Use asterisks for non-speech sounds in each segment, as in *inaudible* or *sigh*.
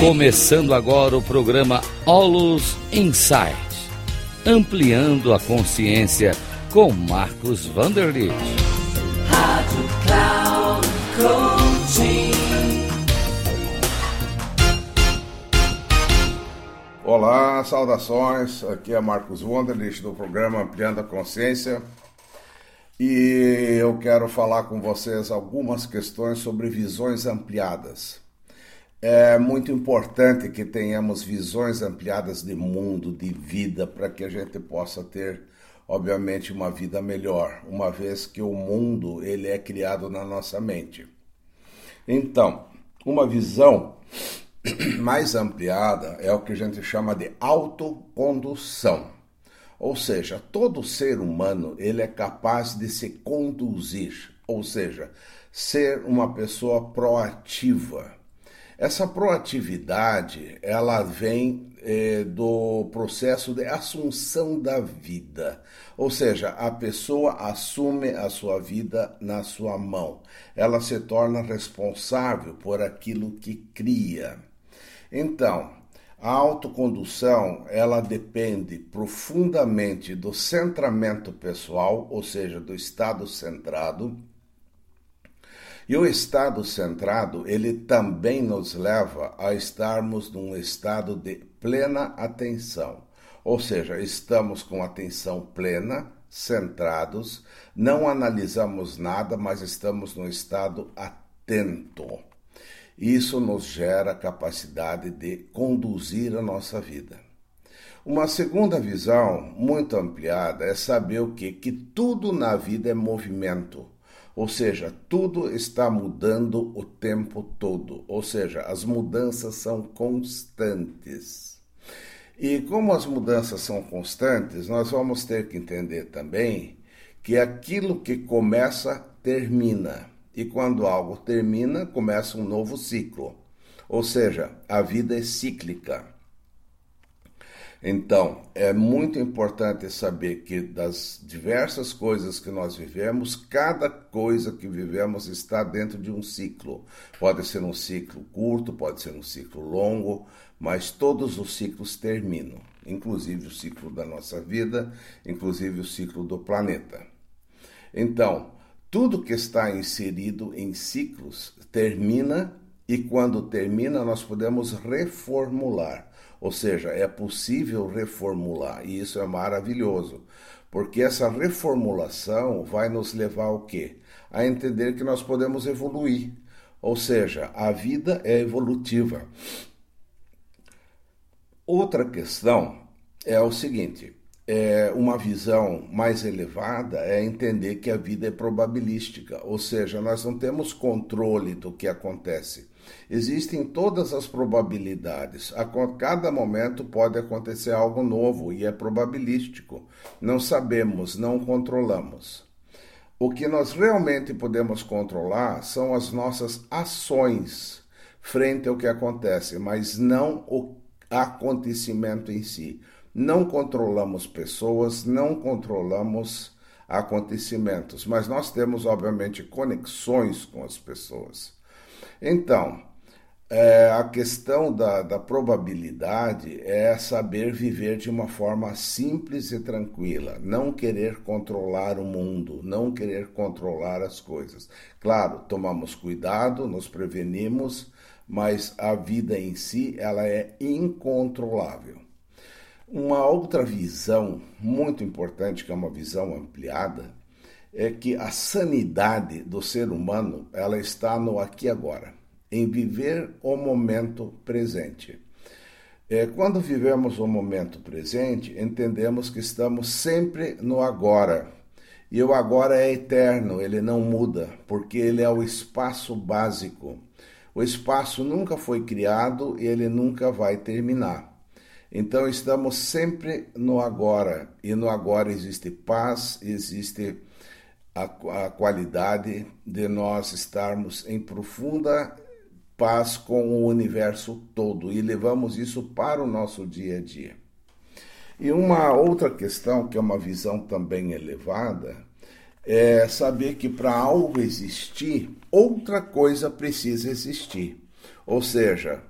Começando agora o programa Olus Insight, ampliando a consciência com Marcos Vanderlit. Rádio Cloud Coaching. Olá, saudações. Aqui é Marcos Vanderlit do programa Ampliando a Consciência. E eu quero falar com vocês algumas questões sobre visões ampliadas. É muito importante que tenhamos visões ampliadas de mundo, de vida, para que a gente possa ter, obviamente, uma vida melhor, uma vez que o mundo ele é criado na nossa mente. Então, uma visão *clears throat* mais ampliada é o que a gente chama de autocondução. Ou seja, todo ser humano ele é capaz de se conduzir, ou seja, ser uma pessoa proativa essa proatividade, ela vem é, do processo de assunção da vida, ou seja, a pessoa assume a sua vida na sua mão, ela se torna responsável por aquilo que cria. Então, a autocondução, ela depende profundamente do centramento pessoal, ou seja, do estado centrado, e o estado centrado, ele também nos leva a estarmos num estado de plena atenção. Ou seja, estamos com atenção plena, centrados, não analisamos nada, mas estamos no estado atento. Isso nos gera capacidade de conduzir a nossa vida. Uma segunda visão muito ampliada é saber o que que tudo na vida é movimento. Ou seja, tudo está mudando o tempo todo, ou seja, as mudanças são constantes. E como as mudanças são constantes, nós vamos ter que entender também que aquilo que começa termina. E quando algo termina, começa um novo ciclo. Ou seja, a vida é cíclica. Então, é muito importante saber que das diversas coisas que nós vivemos, cada coisa que vivemos está dentro de um ciclo. Pode ser um ciclo curto, pode ser um ciclo longo, mas todos os ciclos terminam, inclusive o ciclo da nossa vida, inclusive o ciclo do planeta. Então, tudo que está inserido em ciclos termina e quando termina nós podemos reformular. Ou seja, é possível reformular e isso é maravilhoso, porque essa reformulação vai nos levar ao quê? A entender que nós podemos evoluir. Ou seja, a vida é evolutiva. Outra questão é o seguinte: é uma visão mais elevada é entender que a vida é probabilística, ou seja, nós não temos controle do que acontece. Existem todas as probabilidades. A cada momento pode acontecer algo novo e é probabilístico. Não sabemos, não controlamos. O que nós realmente podemos controlar são as nossas ações frente ao que acontece, mas não o acontecimento em si. Não controlamos pessoas, não controlamos acontecimentos, mas nós temos, obviamente, conexões com as pessoas. Então, é, a questão da, da probabilidade é saber viver de uma forma simples e tranquila, não querer controlar o mundo, não querer controlar as coisas. Claro, tomamos cuidado, nos prevenimos, mas a vida em si ela é incontrolável. Uma outra visão muito importante, que é uma visão ampliada, é que a sanidade do ser humano ela está no aqui e agora, em viver o momento presente. É, quando vivemos o momento presente, entendemos que estamos sempre no agora. E o agora é eterno, ele não muda, porque ele é o espaço básico. O espaço nunca foi criado e ele nunca vai terminar. Então estamos sempre no agora, e no agora existe paz, existe a, a qualidade de nós estarmos em profunda paz com o universo todo e levamos isso para o nosso dia a dia. E uma outra questão, que é uma visão também elevada, é saber que para algo existir, outra coisa precisa existir. Ou seja,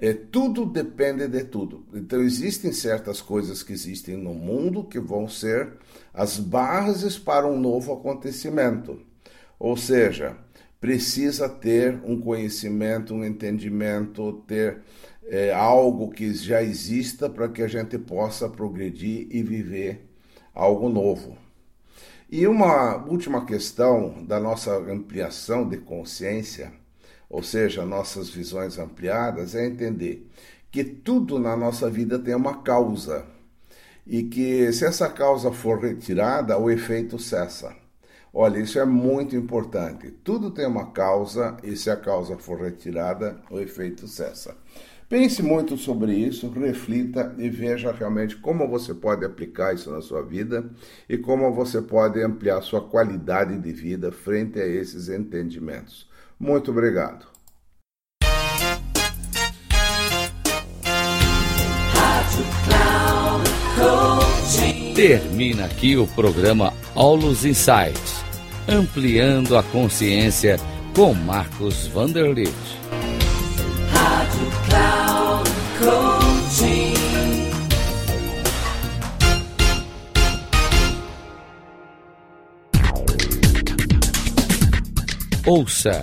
É, tudo depende de tudo. Então, existem certas coisas que existem no mundo que vão ser as bases para um novo acontecimento. Ou seja, precisa ter um conhecimento, um entendimento, ter é, algo que já exista para que a gente possa progredir e viver algo novo. E uma última questão da nossa ampliação de consciência, ou seja, nossas visões ampliadas, é entender que tudo na nossa vida tem uma causa e que se essa causa for retirada, o efeito cessa. Olha, isso é muito importante. Tudo tem uma causa e se a causa for retirada, o efeito cessa. Pense muito sobre isso, reflita e veja realmente como você pode aplicar isso na sua vida e como você pode ampliar sua qualidade de vida frente a esses entendimentos. Muito obrigado. Termina aqui o programa Aulos Insights, ampliando a consciência com Marcos Vanderlitt. Rádio. Ouça